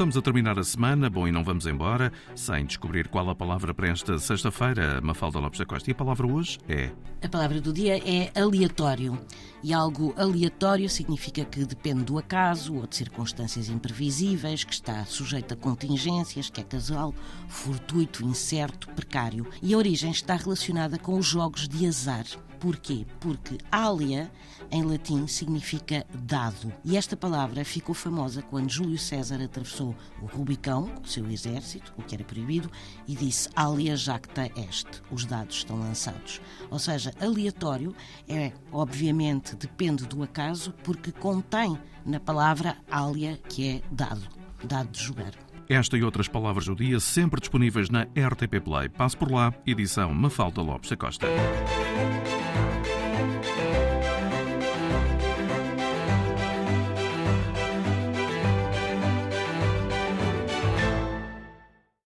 estamos a terminar a semana, bom, e não vamos embora sem descobrir qual a palavra para esta sexta-feira, Mafalda Lopes da Costa. E a palavra hoje é? A palavra do dia é aleatório. E algo aleatório significa que depende do acaso ou de circunstâncias imprevisíveis, que está sujeito a contingências, que é casual, fortuito, incerto, precário. E a origem está relacionada com os jogos de azar. Porquê? Porque alia, em latim, significa dado. E esta palavra ficou famosa quando Júlio César atravessou o Rubicão com o seu exército, o que era proibido, e disse alia jacta est, os dados estão lançados. Ou seja, aleatório é, obviamente, depende do acaso, porque contém na palavra alia, que é dado, dado de jogar. Esta e outras palavras do dia sempre disponíveis na RTP Play. Passo por lá, edição Mafalda Lopes da Costa.